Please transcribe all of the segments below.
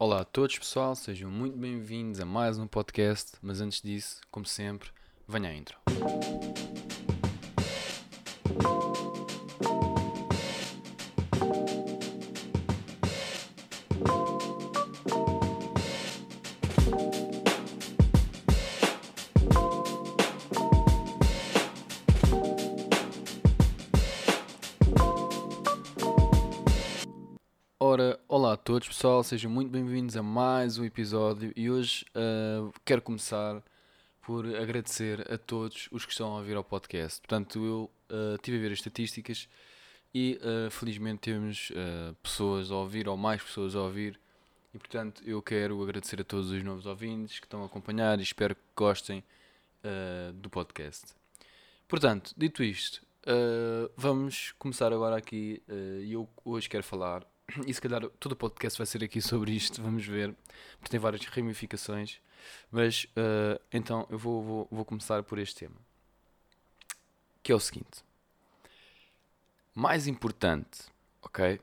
Olá a todos, pessoal, sejam muito bem-vindos a mais um podcast. Mas antes disso, como sempre, venha a intro. Pessoal, sejam muito bem-vindos a mais um episódio e hoje uh, quero começar por agradecer a todos os que estão a ouvir ao podcast. Portanto, eu uh, estive a ver as estatísticas e uh, felizmente temos uh, pessoas a ouvir ou mais pessoas a ouvir e portanto eu quero agradecer a todos os novos ouvintes que estão a acompanhar e espero que gostem do podcast. Portanto, dito isto, vamos começar agora aqui e eu hoje quero falar e se calhar todo o podcast vai ser aqui sobre isto, vamos ver, porque tem várias ramificações, mas uh, então eu vou, vou, vou começar por este tema, que é o seguinte, mais importante, ok,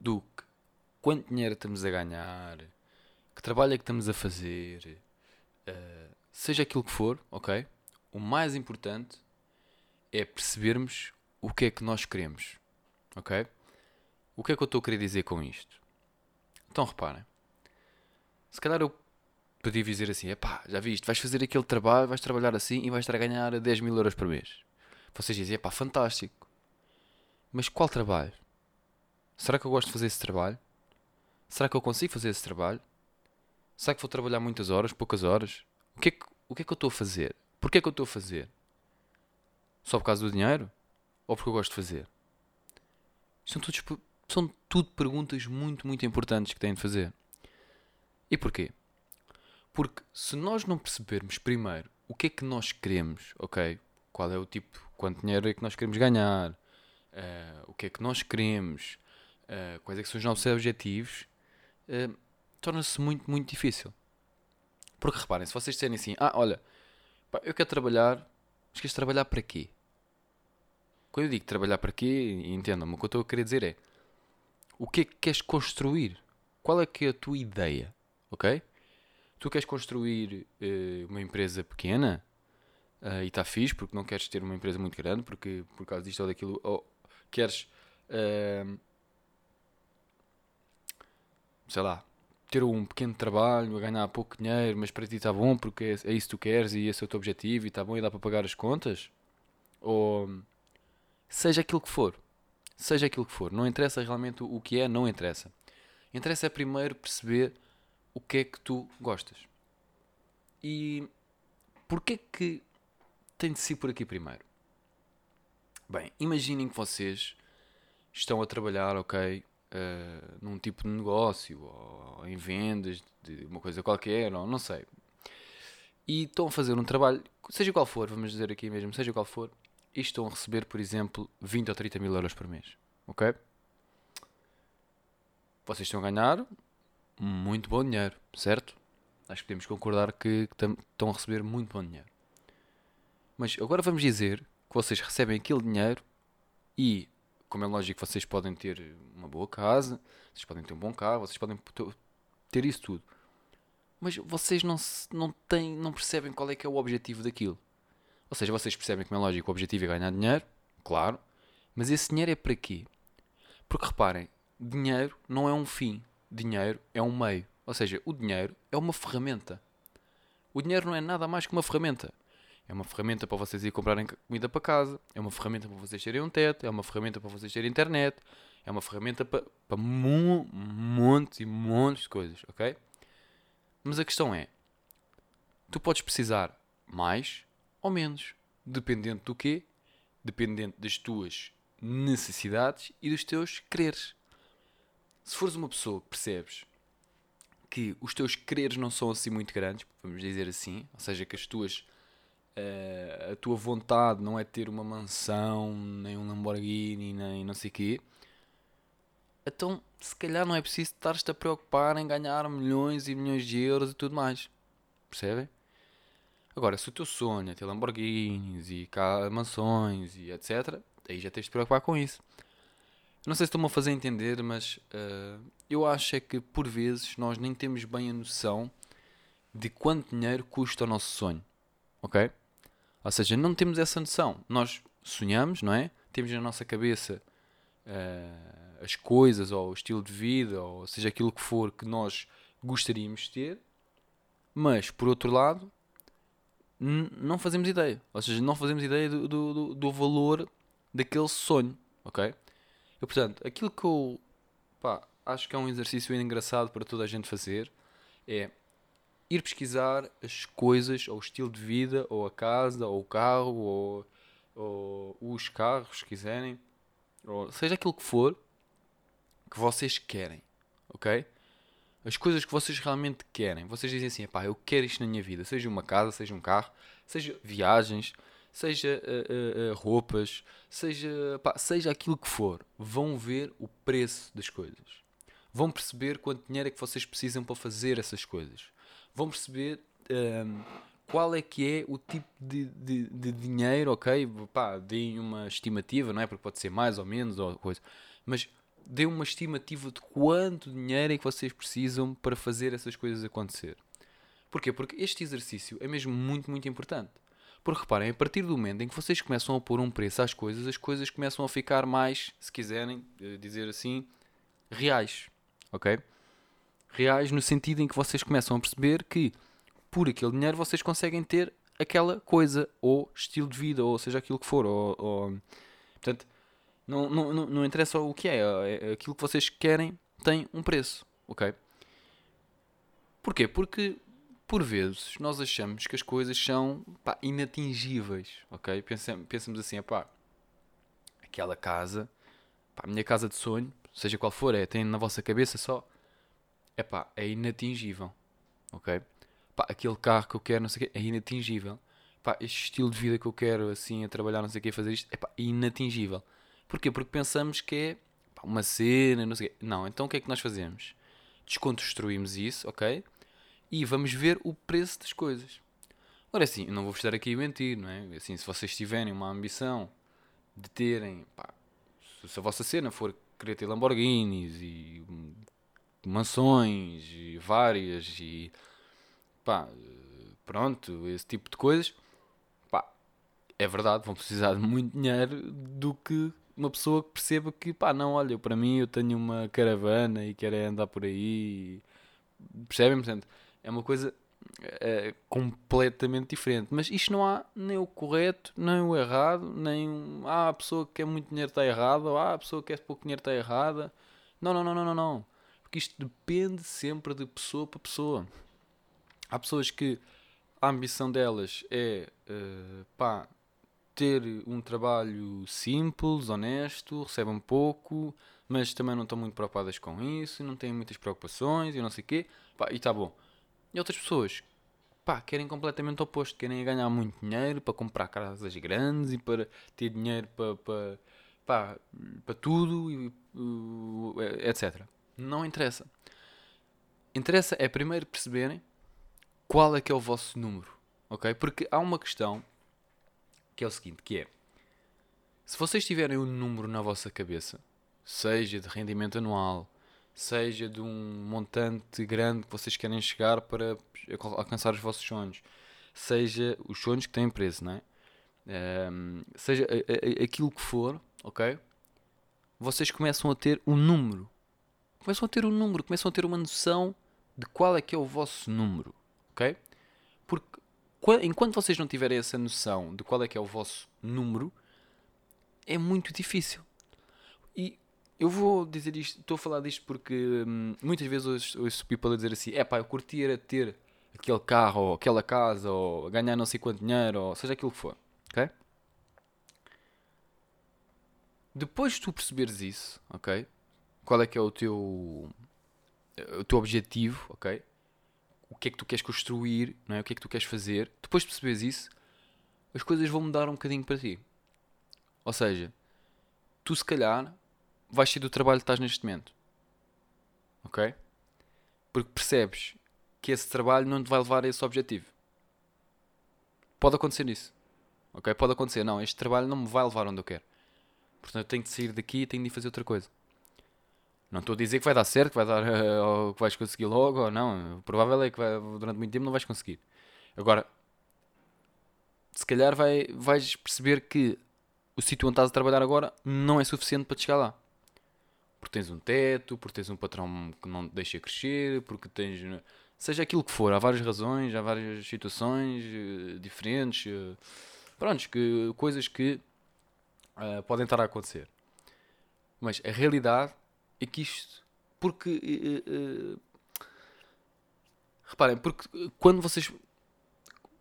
do que quanto dinheiro estamos a ganhar, que trabalho é que estamos a fazer, uh, seja aquilo que for, ok, o mais importante é percebermos o que é que nós queremos, ok? O que é que eu estou a querer dizer com isto? Então reparem. Se calhar eu podia dizer assim: epá, já viste, vais fazer aquele trabalho, vais trabalhar assim e vais estar a ganhar 10 mil euros por mês. Vocês dizem: epá, fantástico. Mas qual trabalho? Será que eu gosto de fazer esse trabalho? Será que eu consigo fazer esse trabalho? Será que vou trabalhar muitas horas, poucas horas? O que é que, o que, é que eu estou a fazer? Porquê é que eu estou a fazer? Só por causa do dinheiro? Ou porque eu gosto de fazer? São todos são tudo perguntas muito, muito importantes que têm de fazer. E porquê? Porque se nós não percebermos primeiro o que é que nós queremos, ok? Qual é o tipo, quanto dinheiro é que nós queremos ganhar, uh, o que é que nós queremos, uh, quais é que são os nossos objetivos, uh, torna-se muito, muito difícil. Porque reparem, se vocês disserem assim, ah, olha, pá, eu quero trabalhar, mas queres trabalhar para quê? Quando eu digo trabalhar para quê, entendam-me, o que eu estou a querer dizer é o que é que queres construir? Qual é que é a tua ideia? Ok? Tu queres construir uh, uma empresa pequena uh, e está fixe porque não queres ter uma empresa muito grande porque por causa disto ou daquilo ou queres uh, sei lá ter um pequeno trabalho a ganhar pouco dinheiro mas para ti está bom porque é, é isso que tu queres e esse é o teu objetivo e está bom e dá para pagar as contas ou seja aquilo que for seja aquilo que for. Não interessa realmente o que é, não interessa. Interessa é primeiro perceber o que é que tu gostas. E porquê que tem de ser por aqui primeiro? Bem, imaginem que vocês estão a trabalhar, ok, uh, num tipo de negócio, ou em vendas de uma coisa qualquer, ou não sei. E estão a fazer um trabalho, seja qual for, vamos dizer aqui mesmo, seja qual for, e estão a receber, por exemplo, 20 ou 30 mil euros por mês. Ok? Vocês estão a ganhar muito bom dinheiro, certo? Acho que podemos concordar que estão a receber muito bom dinheiro. Mas agora vamos dizer que vocês recebem aquele dinheiro e, como é lógico, vocês podem ter uma boa casa, vocês podem ter um bom carro, vocês podem ter isso tudo. Mas vocês não, não, têm, não percebem qual é que é o objetivo daquilo. Ou seja, vocês percebem que, é lógico, o objetivo é ganhar dinheiro, claro, mas esse dinheiro é para quê? Porque reparem, dinheiro não é um fim, dinheiro é um meio. Ou seja, o dinheiro é uma ferramenta. O dinheiro não é nada mais que uma ferramenta. É uma ferramenta para vocês ir comprarem comida para casa, é uma ferramenta para vocês terem um teto, é uma ferramenta para vocês terem internet, é uma ferramenta para, para um monte e montes de coisas, ok? Mas a questão é, tu podes precisar mais ou menos. Dependente do quê? Dependente das tuas necessidades e dos teus quereres. Se fores uma pessoa que percebes que os teus quereres não são assim muito grandes, vamos dizer assim, ou seja, que as tuas uh, a tua vontade não é ter uma mansão, nem um Lamborghini, nem não sei o quê, então se calhar não é preciso estar-te a preocupar em ganhar milhões e milhões de euros e tudo mais. Percebem? Agora, se o teu sonho é ter Lamborghinis e mansões e etc., aí já tens de te preocupar com isso. Não sei se estou-me a fazer entender, mas uh, eu acho é que por vezes nós nem temos bem a noção de quanto dinheiro custa o nosso sonho. Ok? Ou seja, não temos essa noção. Nós sonhamos, não é? Temos na nossa cabeça uh, as coisas, ou o estilo de vida, ou seja aquilo que for que nós gostaríamos de ter, mas por outro lado, não fazemos ideia. Ou seja, não fazemos ideia do, do, do valor daquele sonho. Ok? E portanto, aquilo que eu pá, acho que é um exercício engraçado para toda a gente fazer é ir pesquisar as coisas, ou o estilo de vida, ou a casa, ou o carro, ou, ou os carros, se quiserem, ou seja aquilo que for que vocês querem, ok? As coisas que vocês realmente querem. Vocês dizem assim, pá, eu quero isto na minha vida, seja uma casa, seja um carro, seja viagens, seja uh, uh, roupas, seja, pá, seja aquilo que for. Vão ver o preço das coisas. Vão perceber quanto dinheiro é que vocês precisam para fazer essas coisas vão perceber um, qual é que é o tipo de, de, de dinheiro, ok? Pá, deem uma estimativa, não é? Porque pode ser mais ou menos ou coisa. Mas deem uma estimativa de quanto dinheiro é que vocês precisam para fazer essas coisas acontecer. Porquê? Porque este exercício é mesmo muito, muito importante. Porque reparem, a partir do momento em que vocês começam a pôr um preço às coisas, as coisas começam a ficar mais, se quiserem eh, dizer assim, reais. Ok? reais no sentido em que vocês começam a perceber que por aquele dinheiro vocês conseguem ter aquela coisa, ou estilo de vida, ou seja aquilo que for. Ou, ou... Portanto, não, não, não, não interessa o que é, é, aquilo que vocês querem tem um preço, ok? Porquê? Porque por vezes nós achamos que as coisas são pá, inatingíveis, ok? Pensamos, pensamos assim, pá, aquela casa, pá, a minha casa de sonho, seja qual for, é, tem na vossa cabeça só é pá, é inatingível. Ok? Pá, aquele carro que eu quero, não sei o quê, é inatingível. Pá, este estilo de vida que eu quero, assim, a trabalhar, não sei o quê, fazer isto, é pá, inatingível. Porquê? Porque pensamos que é pá, uma cena, não sei o quê. Não, então o que é que nós fazemos? Desconstruímos isso, ok? E vamos ver o preço das coisas. Ora, assim, eu não vou estar aqui a mentir, não é? Assim, se vocês tiverem uma ambição de terem, pá, se a vossa cena for querer ter Lamborghinis e mansões e várias e pá, pronto, esse tipo de coisas, pá, é verdade, vão precisar de muito dinheiro do que uma pessoa que perceba que, pá, não, olha, para mim eu tenho uma caravana e quero andar por aí, percebem? Portanto, é uma coisa é, completamente diferente. Mas isto não há nem o correto, nem o errado, nem ah, a pessoa que quer muito dinheiro está errada, ou ah, a pessoa que quer pouco dinheiro está errada. Não, não, não, não, não, não. Porque isto depende sempre de pessoa para pessoa. Há pessoas que a ambição delas é uh, pá, ter um trabalho simples, honesto, recebem pouco, mas também não estão muito preocupadas com isso, não têm muitas preocupações e não sei o quê, pá, e está bom. E outras pessoas pá, querem completamente o oposto, querem ganhar muito dinheiro para comprar casas grandes e para ter dinheiro para, para, para tudo, e, etc. Não interessa. Interessa é primeiro perceberem qual é que é o vosso número, ok? Porque há uma questão que é o seguinte, que é se vocês tiverem um número na vossa cabeça, seja de rendimento anual, seja de um montante grande que vocês querem chegar para alcançar os vossos sonhos, seja os sonhos que têm preço, não é? Um, seja aquilo que for, ok? Vocês começam a ter um número começam a ter um número, começam a ter uma noção de qual é que é o vosso número, ok? Porque enquanto vocês não tiverem essa noção de qual é que é o vosso número, é muito difícil. E eu vou dizer isto, estou a falar disto porque hum, muitas vezes ouço, people a dizer assim: é pá, eu curtia ter aquele carro, ou aquela casa, ou ganhar não sei quanto dinheiro, ou seja aquilo que for, ok? Depois de tu perceberes isso, ok? qual é que é o teu, o teu objetivo, ok? O que é que tu queres construir, não é? o que é que tu queres fazer. Depois de perceberes isso, as coisas vão mudar um bocadinho para ti. Ou seja, tu se calhar vais sair do trabalho que estás neste momento. Ok? Porque percebes que esse trabalho não te vai levar a esse objetivo. Pode acontecer isso. Ok? Pode acontecer. Não, este trabalho não me vai levar onde eu quero. Portanto, eu tenho de sair daqui e tenho de fazer outra coisa. Não estou a dizer que vai dar certo, que, vai dar, eh, ou que vais conseguir logo, ou não. O provável é que vai, durante muito tempo não vais conseguir. Agora, se calhar vai, vais perceber que o sítio onde estás a trabalhar agora não é suficiente para te chegar lá. Porque tens um teto, porque tens um patrão que não te deixa crescer, porque tens. Seja aquilo que for, há várias razões, há várias situações uh, diferentes. Uh, prontos, que, coisas que uh, podem estar a acontecer. Mas a realidade é que isto. Porque. reparem, porque quando vocês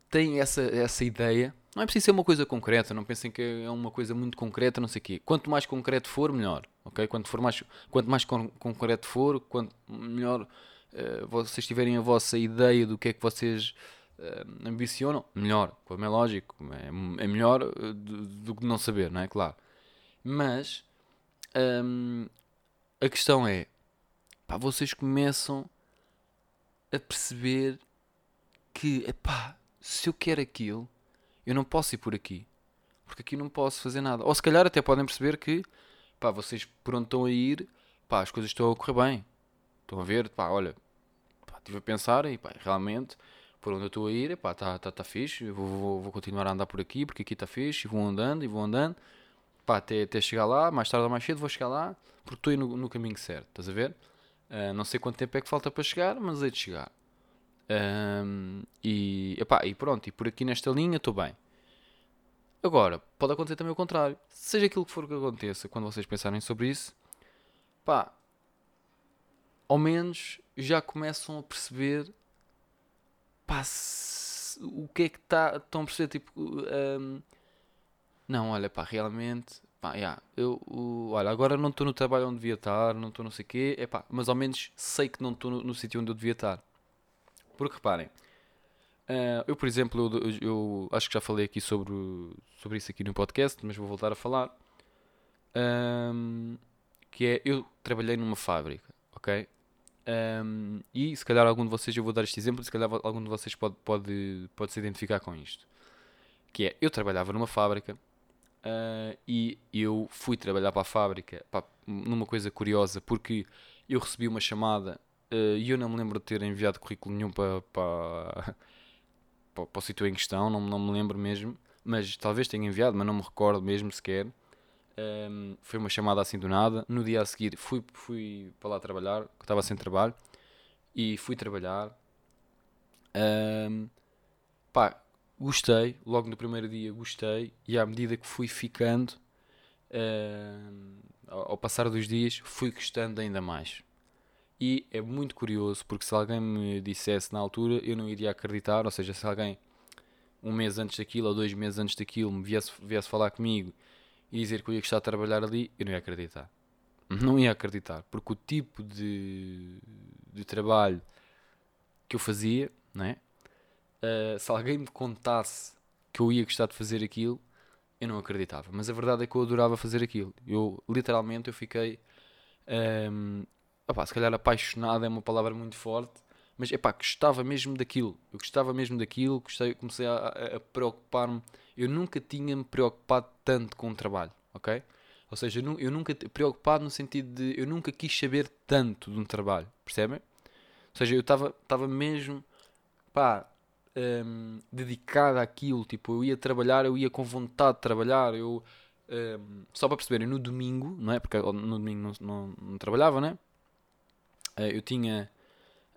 têm essa, essa ideia, não é preciso ser uma coisa concreta, não pensem que é uma coisa muito concreta, não sei o quê. Quanto mais concreto for, melhor. ok? Quanto, for mais, quanto mais concreto for, quanto melhor uh, vocês tiverem a vossa ideia do que é que vocês uh, ambicionam, melhor. Como é lógico, é, é melhor uh, do, do, que não saber, não é? Claro. Mas um, a questão é, pá, vocês começam a perceber que, epá, se eu quero aquilo eu não posso ir por aqui. Porque aqui não posso fazer nada. Ou se calhar até podem perceber que, pá, vocês por onde estão a ir, pá, as coisas estão a correr bem. Estão a ver, pá, olha, pá, estive a pensar e, pá, realmente, por onde eu estou a ir, pá, está tá, tá fixe, vou, vou, vou, continuar a andar por aqui, porque aqui está fixe, e vou andando, e vou andando, pá, até, até chegar lá, mais tarde ou mais cedo vou chegar lá, porque estou aí no, no caminho certo, estás a ver? Uh, não sei quanto tempo é que falta para chegar, mas hei de chegar. Um, e, epá, e pronto, e por aqui nesta linha estou bem. Agora, pode acontecer também o contrário. Seja aquilo que for que aconteça, quando vocês pensarem sobre isso, pá, ao menos já começam a perceber pá, se, o que é que está. Estão a perceber, tipo, um, não, olha, pá, realmente, pá, yeah, eu, o, olha, agora não estou no trabalho onde devia estar, não estou não sei o quê, pá, mas ao menos sei que não estou no, no sítio onde eu devia estar. Porque reparem, uh, eu por exemplo, eu, eu, eu, acho que já falei aqui sobre, sobre isso aqui no podcast, mas vou voltar a falar. Um, que é, eu trabalhei numa fábrica, ok? Um, e se calhar algum de vocês, eu vou dar este exemplo, se calhar algum de vocês pode, pode, pode se identificar com isto. Que é, eu trabalhava numa fábrica uh, e eu fui trabalhar para a fábrica pá, numa coisa curiosa, porque eu recebi uma chamada eh, e eu não me lembro de ter enviado currículo nenhum para, para, para, para o sítio em questão, não, não me lembro mesmo, mas talvez tenha enviado, mas não me recordo mesmo sequer. Um, foi uma chamada assim do nada. No dia a seguir fui, fui para lá trabalhar, estava sem trabalho, e fui trabalhar. Um, pá, gostei, logo no primeiro dia gostei, e à medida que fui ficando, ao, ao passar dos dias, fui gostando ainda mais. E é muito curioso porque se alguém me dissesse na altura, eu não iria acreditar. Ou seja, se alguém um mês antes daquilo ou dois meses antes daquilo me viesse, viesse falar comigo e dizer que eu ia gostar de trabalhar ali, eu não ia acreditar. Não ia acreditar, porque o tipo de, de trabalho que eu fazia, não é? Uh, se alguém me contasse que eu ia gostar de fazer aquilo, eu não acreditava. Mas a verdade é que eu adorava fazer aquilo. Eu literalmente eu fiquei um, opá, se calhar apaixonado é uma palavra muito forte, mas é gostava mesmo daquilo. Eu gostava mesmo daquilo, gostei, comecei a, a, a preocupar-me. Eu nunca tinha me preocupado tanto com o trabalho, ok? Ou seja, eu, eu nunca preocupado no sentido de eu nunca quis saber tanto de um trabalho, percebem? Ou seja, eu estava mesmo pá, um, dedicado àquilo. Tipo, eu ia trabalhar, eu ia com vontade de trabalhar. Eu, um, só para perceberem, no domingo, não é? Porque no domingo não, não, não trabalhava, né? Eu tinha.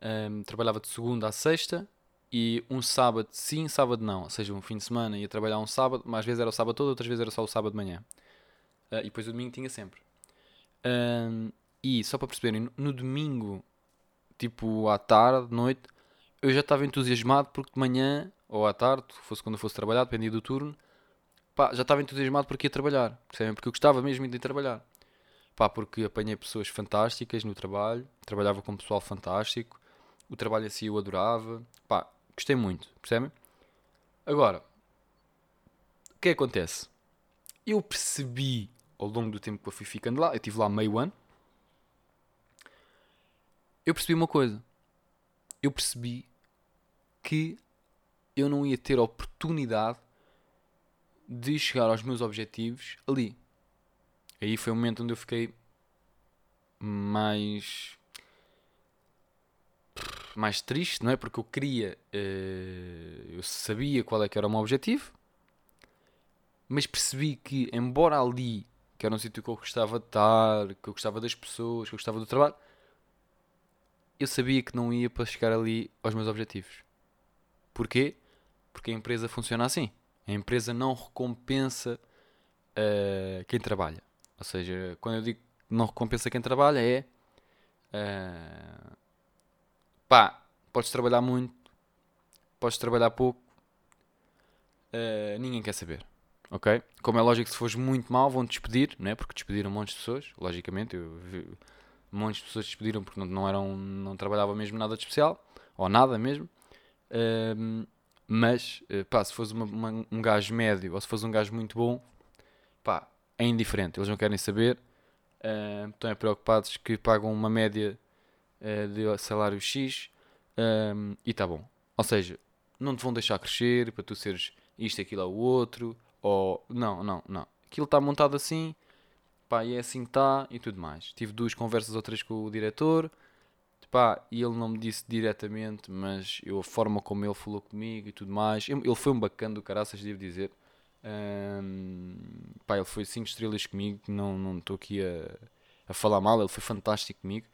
Um, ehm, trabalhava de segunda a sexta e um sábado sim, sábado não. Ou seja, um fim de semana ia trabalhar um sábado, mas às vezes era o sábado todo, outras vezes era só o sábado de manhã. Uh, e depois o domingo tinha sempre. Um, ehm, e só para perceberem, no domingo, tipo à tarde, noite, eu já estava entusiasmado porque de manhã ou à tarde, fosse quando eu fosse trabalhar, dependia do turno, pá, já estava entusiasmado porque ia trabalhar, percebem? Porque eu gostava mesmo de ir trabalhar. Pá, porque apanhei pessoas fantásticas no trabalho, trabalhava com pessoal fantástico, o trabalho assim eu adorava, pá, gostei muito, percebem? Agora, o é que acontece? Eu percebi ao longo do tempo que eu fui ficando lá, eu estive lá meio ano, eu percebi uma coisa. Eu percebi que eu não ia ter oportunidade de chegar aos meus objetivos ali. Aí foi o momento onde eu fiquei. mais mais triste, não é? Porque eu queria, uh, eu sabia qual é que era o meu objetivo, mas percebi que, embora ali, que era um sítio que eu gostava de estar, que eu gostava das pessoas, que eu gostava do trabalho, eu sabia que não ia para chegar ali aos meus objetivos. Porquê? Porque a empresa funciona assim. A empresa não recompensa uh, quem trabalha. Ou seja, quando eu digo não recompensa quem trabalha, é. Uh, pá, podes trabalhar muito, podes trabalhar pouco, uh, ninguém quer saber. Ok? Como é lógico, se fores muito mal, vão despedir, não é? Porque despediram um monte de pessoas, logicamente. Eu vi, um monte de pessoas despediram porque não, não, eram, não trabalhavam mesmo nada de especial, ou nada mesmo. Uh, mas, uh, pá, se fores uma, uma, um gajo médio ou se fores um gajo muito bom, pá, é indiferente. Eles não querem saber. Estão preocupados que pagam uma média uh, de salário X um, e está bom. Ou seja, não te vão deixar crescer para tu seres isto, aquilo ou outro. Ou, não, não, não. Aquilo está montado assim, pá, e é assim que está e tudo mais. Tive duas conversas ou três com o diretor, pá, e ele não me disse diretamente, mas eu, a forma como ele falou comigo e tudo mais, ele foi um bacana do caraças, devo dizer. Um, pá, ele foi 5 estrelas comigo, não estou aqui a, a falar mal, ele foi fantástico comigo.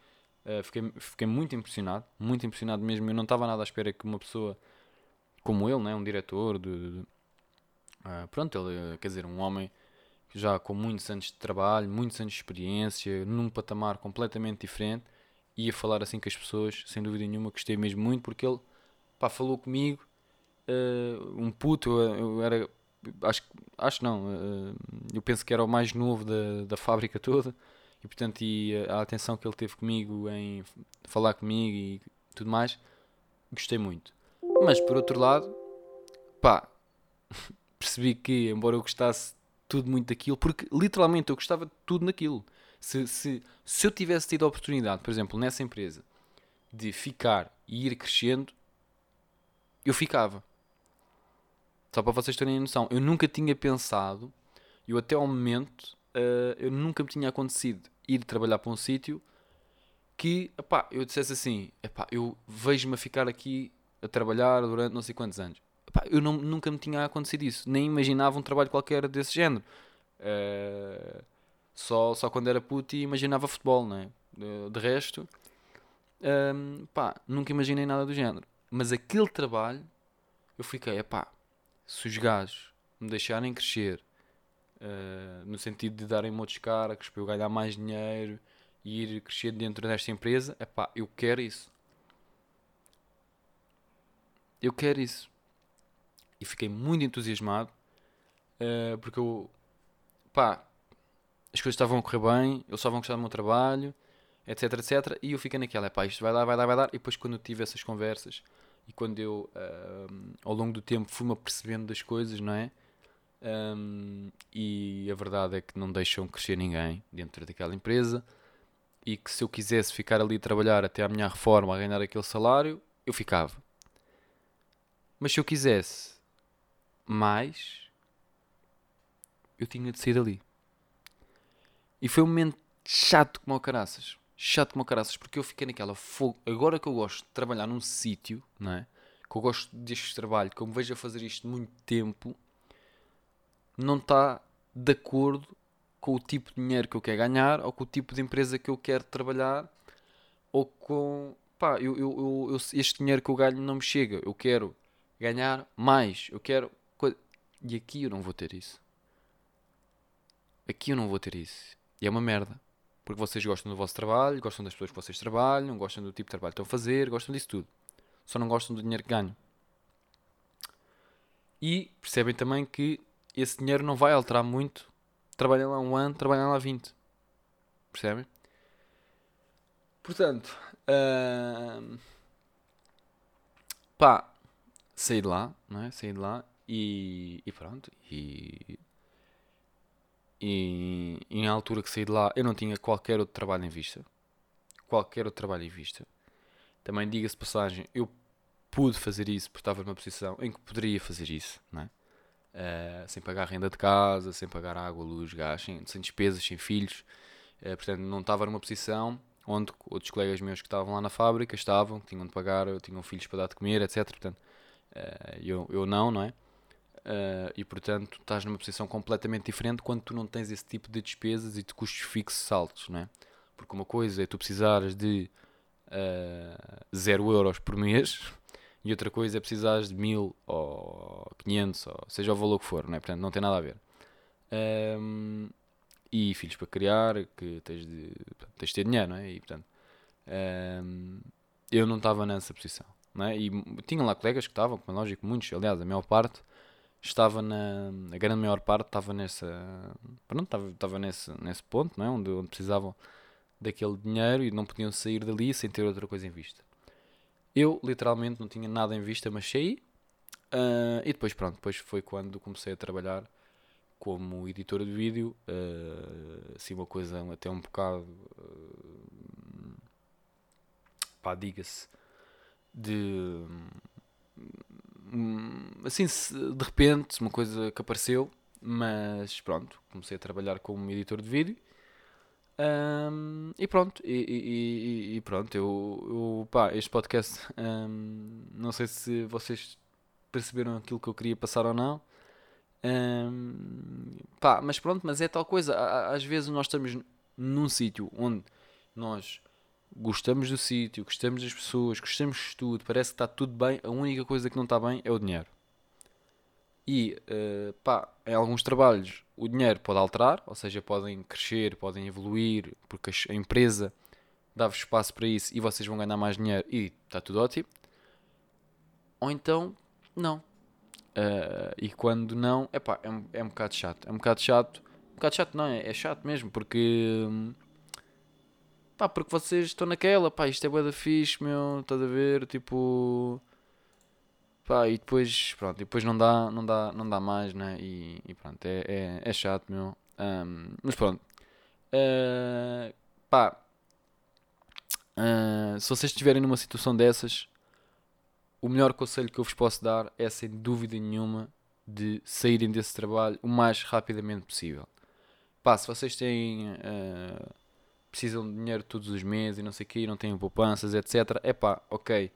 Uh, fiquei, fiquei muito impressionado, muito impressionado mesmo. Eu não estava nada à espera que uma pessoa como ele, né, um diretor, de, de uh, pronto, ele, quer dizer, um homem já com muitos anos de trabalho, muitos anos de experiência, num patamar completamente diferente, ia falar assim com as pessoas, sem dúvida nenhuma, gostei mesmo muito, porque ele pá, falou comigo, uh, um puto, eu, era acho, acho não, uh, eu penso que era o mais novo da, da fábrica toda e portanto e a, a atenção que ele teve comigo em falar comigo e tudo mais, gostei muito. Mas por outro lado, pá, percebi que embora eu gostasse tudo muito daquilo, porque literalmente eu gostava de tudo naquilo. Se, se, se eu tivesse tido a oportunidade, por exemplo, nessa empresa, de ficar e ir crescendo, eu ficava. Só para vocês terem noção, eu nunca tinha pensado, eu até ao momento, uh, eu nunca me tinha acontecido ir trabalhar para um sítio que, epá, eu dissesse assim, epá, eu vejo-me a ficar aqui a trabalhar durante não sei quantos anos. Epá, eu não, nunca me tinha acontecido isso, nem imaginava um trabalho qualquer desse género. Uh, só, só quando era puto e imaginava futebol, não é? De, de resto, um, pá, nunca imaginei nada do género. Mas aquele trabalho, eu fiquei, epá, se os gajos me deixarem crescer uh, no sentido de darem-me outros cargos para eu ganhar mais dinheiro e ir crescer dentro desta empresa, é pá, eu quero isso. Eu quero isso. E fiquei muito entusiasmado uh, porque eu, pá, as coisas estavam a correr bem, eu só vão gostar do meu trabalho, etc, etc. E eu fiquei naquela, é pá, isto vai dar, vai dar, vai dar. E depois, quando eu tive essas conversas e quando eu, ao longo do tempo, fui-me apercebendo das coisas, não é? Um, e a verdade é que não deixam crescer ninguém dentro daquela empresa e que se eu quisesse ficar ali a trabalhar até a minha reforma a ganhar aquele salário, eu ficava. Mas se eu quisesse mais, eu tinha de sair dali. E foi um momento chato como o caraças chato como caraças, porque eu fiquei naquela fogo. Agora que eu gosto de trabalhar num sítio, não é? Que eu gosto deste trabalho, que eu me vejo a fazer isto muito tempo, não está de acordo com o tipo de dinheiro que eu quero ganhar, ou com o tipo de empresa que eu quero trabalhar, ou com. pá, eu, eu, eu este dinheiro que eu ganho não me chega. Eu quero ganhar mais. Eu quero. E aqui eu não vou ter isso. Aqui eu não vou ter isso. E é uma merda. Porque vocês gostam do vosso trabalho, gostam das pessoas que vocês trabalham, gostam do tipo de trabalho que estão a fazer, gostam disso tudo. Só não gostam do dinheiro que ganham. E percebem também que esse dinheiro não vai alterar muito. Trabalhem lá um ano, trabalhem lá 20. Percebem? Portanto, uh, pá, saí de lá, não é? Saí de lá e, e pronto. E e, e na altura que saí de lá eu não tinha qualquer outro trabalho em vista. Qualquer outro trabalho em vista. Também diga-se passagem, eu pude fazer isso porque estava numa posição em que poderia fazer isso, não é? Uh, sem pagar renda de casa, sem pagar água, luz, gás, sem, sem, despesas, sem filhos. Uh, portanto, não estava numa posição onde outros colegas meus que estavam lá na fábrica estavam, tinham de pagar, tinham filhos para dar de comer, etc. Portanto, uh, eu, eu não, não é? Uh, e portanto estás numa posição completamente diferente quando tu não tens esse tipo de despesas e de custos fixos altos, não é? Porque uma coisa é tu precisares de uh, 0 euros por mês e outra coisa é precisares de 1000 ou 500 ou seja o valor que for, não é? Portanto, não tem nada a ver. Um, e filhos para criar, que tens de, tens de ter dinheiro, não é? E portanto, um, eu não estava nessa posição, é? E tinha lá colegas que estavam, como é lógico, muitos, aliás, a maior parte estava na. A grande maior parte estava nessa. Pronto, estava, estava nesse, nesse ponto, não é? Onde, onde precisavam daquele dinheiro e não podiam sair dali sem ter outra coisa em vista. Eu, literalmente, não tinha nada em vista, mas saí. Uh, e depois, pronto, depois foi quando comecei a trabalhar como editor de vídeo. Uh, assim, uma coisa até um bocado. Uh, pá, diga-se. De. Assim, de repente, uma coisa que apareceu. Mas pronto, comecei a trabalhar como editor de vídeo um, e pronto, e, e, e, pronto, eu, eu pá, este podcast um, não sei se vocês perceberam aquilo que eu queria passar ou não. Um, pá, mas pronto, mas é tal coisa. Às vezes nós estamos num sítio onde nós gostamos do sítio, gostamos das pessoas, gostamos de tudo, parece que está tudo bem, a única coisa que não está bem é o dinheiro. E uh, pá, em alguns trabalhos o dinheiro pode alterar, ou seja, podem crescer, podem evoluir, porque a empresa dá-vos espaço para isso e vocês vão ganhar mais dinheiro e está tudo ótimo. Ou então, não. Uh, e quando não, epá, é, é um bocado chato. É um bocado chato. Um bocado chato, não, é, é chato mesmo, porque. Pá, porque vocês estão naquela, pá, isto é boa da fixe, meu, estás a ver? Tipo Pá, e depois, pronto, depois não dá, não dá, não dá mais, né? E, e pronto, é, é, é, chato, meu. Um, mas pronto. Uh, pá, uh, se vocês estiverem numa situação dessas, o melhor conselho que eu vos posso dar é, sem dúvida nenhuma, de saírem desse trabalho o mais rapidamente possível. Pá, se vocês têm. Uh, precisam de dinheiro todos os meses e não sei o quê, não têm poupanças, etc. É pá, ok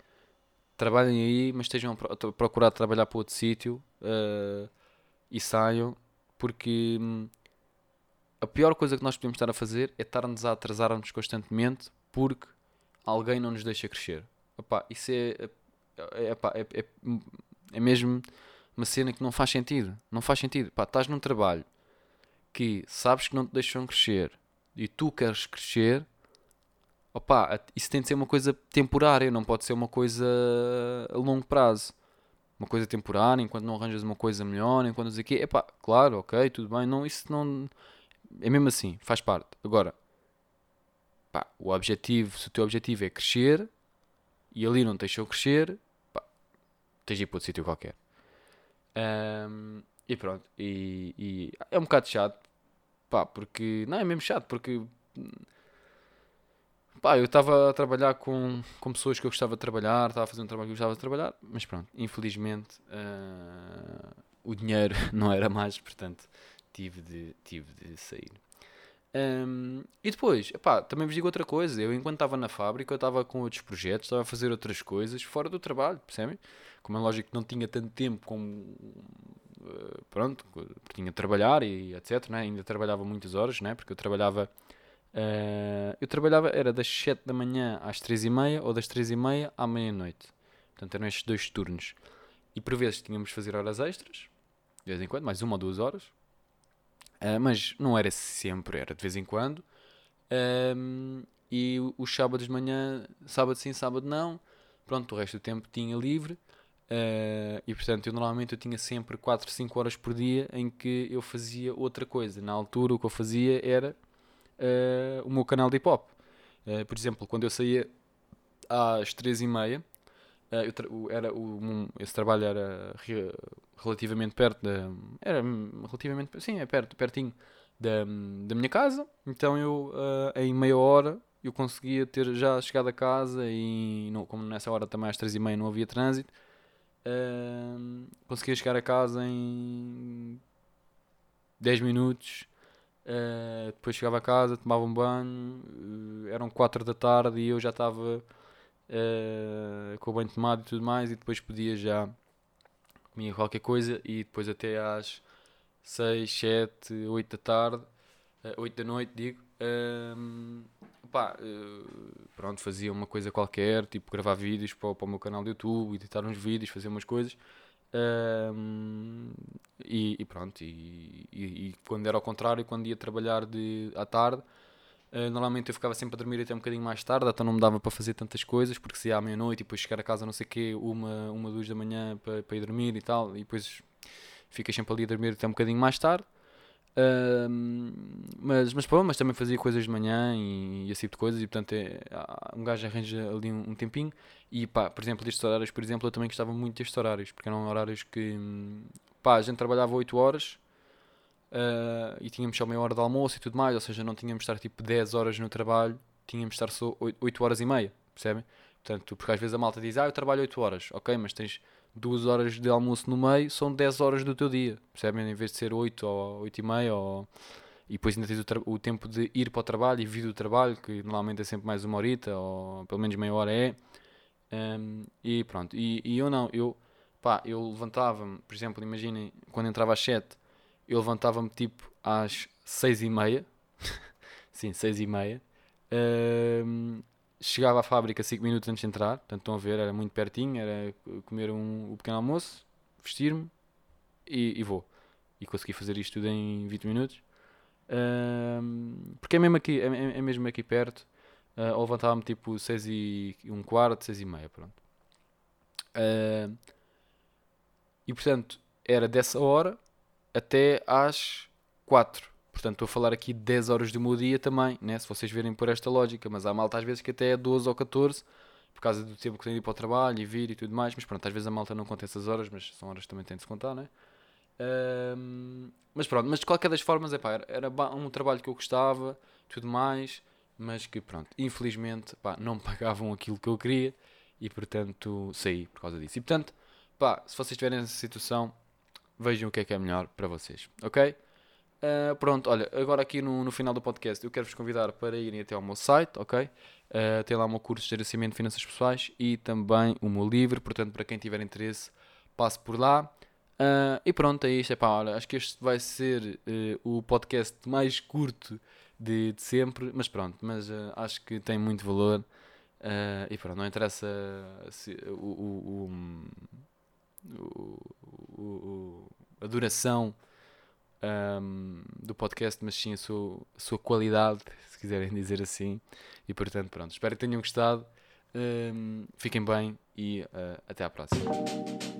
trabalhem aí, mas estejam a procurar trabalhar para outro sítio uh, e saiam, porque hum, a pior coisa que nós podemos estar a fazer é estar-nos a atrasar-nos constantemente porque alguém não nos deixa crescer. Epá, isso é, é, é, é, é, mesmo uma cena que não faz sentido. Não faz sentido. Epá, estás num trabalho que sabes que não te deixam crescer e tu queres crescer opa, isso tem de ser uma coisa temporária, não pode ser uma coisa a longo prazo. Uma coisa temporária, enquanto não arranjas uma coisa melhor, enquanto não sei o quê. Claro, ok, tudo bem. Não, isso não. É mesmo assim, faz parte. Agora, pá, o objetivo, se o teu objetivo é crescer e ali não te deixou crescer, pá, tens de ir para outro sítio qualquer. Um, e pronto, e, e, é um bocado chato, pá, porque. Não, é mesmo chato, porque Pá, eu estava a trabalhar com, com pessoas que eu gostava de trabalhar, estava a fazer um trabalho que eu gostava de trabalhar, mas pronto, infelizmente uh, o dinheiro não era mais, portanto tive de, tive de sair. Um, e depois, epá, também vos digo outra coisa. Eu, enquanto estava na fábrica, eu estava com outros projetos, estava a fazer outras coisas fora do trabalho, percebem? Como é lógico que não tinha tanto tempo como. Uh, pronto, tinha de trabalhar e etc. Né? Ainda trabalhava muitas horas, né? porque eu trabalhava Uh, eu trabalhava, era das 7 da manhã às 3 e meia ou das 3 e meia à meia-noite. Portanto, eram estes dois turnos. E por vezes tínhamos de fazer horas extras, de vez em quando, mais uma ou duas horas. Uh, mas não era sempre, era de vez em quando. Um, e os sábados de manhã, sábado sim, sábado não. Pronto, o resto do tempo tinha livre. Uh, e portanto, eu normalmente eu tinha sempre 4, 5 horas por dia em que eu fazia outra coisa. Na altura, o que eu fazia era uh, o meu canal de hip hop. Uh, por exemplo, quando eu saía às três e meia, uh, era o, um, esse trabalho era re, relativamente perto da. Era relativamente. Sim, é perto, pertinho da, da minha casa. Então eu, em meia hora, eu conseguia ter já chegado a casa e, não, como nessa hora também às três e meia não havia trânsito, conseguia chegar a casa em 10 minutos. Uh, depois chegava a casa, tomava um banho, uh, eram 4 da tarde e eu já estava uh, com o banho tomado e tudo mais, e depois podia já comia qualquer coisa e depois até às 6, 7, 8 da tarde, 8 da noite, digo, um, pá, pronto, fazia uma coisa qualquer, tipo gravar vídeos para, para o meu canal de YouTube, editar uns vídeos, fazer umas coisas. Um, e, e, pronto, e, e, e, quando era ao contrário, quando ia trabalhar de, à tarde, uh, normalmente eu ficava sempre a dormir até um bocadinho mais tarde, até não me dava para fazer tantas coisas, porque se ia à meia-noite e depois chegar a casa não sei o quê, uma, uma, duas da manhã para, para ir dormir e tal, e depois ficas sempre ali a dormir até um bocadinho mais tarde. Mas, mas, pronto, mas também fazia coisas de manhã e, e esse tipo de coisas, e portanto é, um gajo arranja ali um, um, tempinho. E pá, por exemplo, destes horários, por exemplo, eu também gostava muito destes horários, porque eram horários que pá, a gente trabalhava 8 horas uh, e tínhamos só meia hora de almoço e tudo mais, ou seja, não tínhamos de estar tipo 10 horas no trabalho, tínhamos de estar só 8, 8 horas e meia, percebem? Portanto, porque às vezes a malta diz, ah, eu trabalho 8 horas, ok, mas tens duas horas de almoço no meio, são 10 horas do teu dia, percebem? Em vez de ser 8 ou 8 e meia, ou... e depois ainda tens o, o, tempo de ir para o trabalho e vir do trabalho, que normalmente é sempre mais uma horita, ou pelo menos meia hora é. Um, e pronto, e, e, eu não, eu, eu levantava-me, por exemplo, imaginem, quando entrava às 7, eu levantava-me tipo às 6 e meia, sim, 6 e meia, um, chegava à fábrica 5 minutos antes de entrar, portanto estão a ver, era muito pertinho, era comer um, um pequeno almoço, vestir-me e, e, vou. E consegui fazer isto tudo em 20 minutos. Um, porque é mesmo aqui, é, é, é mesmo aqui perto. Uh, ou levantava-me tipo 6 e um quarto, 6 e meia, pronto. Uh, e portanto, era dessa hora até às 4. Portanto, estou a falar aqui de 10 horas do meu dia também, né? se vocês verem por esta lógica. Mas há malta às vezes que até é 12 ou 14, por causa do tempo que tem de ir para o trabalho e vir e tudo mais. Mas pronto, às vezes a malta não conta essas horas, mas são horas que também tem de se contar, né? Um, mas pronto, mas de qualquer das formas, é pá, era, um trabalho que eu gostava, tudo mais, mas que pronto, infelizmente, pá, não pagavam aquilo que eu queria e portanto saí por causa disso. E portanto, pá, se vocês estiverem nessa situação, vejam o que é que é melhor para vocês, ok? Uh, pronto, olha, agora aqui no, no final do podcast eu quero-vos convidar para irem até ao meu site, ok? Uh, tem lá o meu curso de gerenciamento de finanças pessoais e também o meu livro, portanto, para quem tiver interesse, passe por lá. Uh, e pronto, é isto. É pá, olha, acho que este vai ser o podcast mais curto de, de, sempre, mas pronto, mas acho que tem muito valor. e pronto, não interessa se, o, o, o, a duração um, do podcast, mas sim a sua, a sua qualidade, se quiserem dizer assim. E portanto, pronto, espero que tenham gostado. Um, fiquem bem e uh, até à próxima.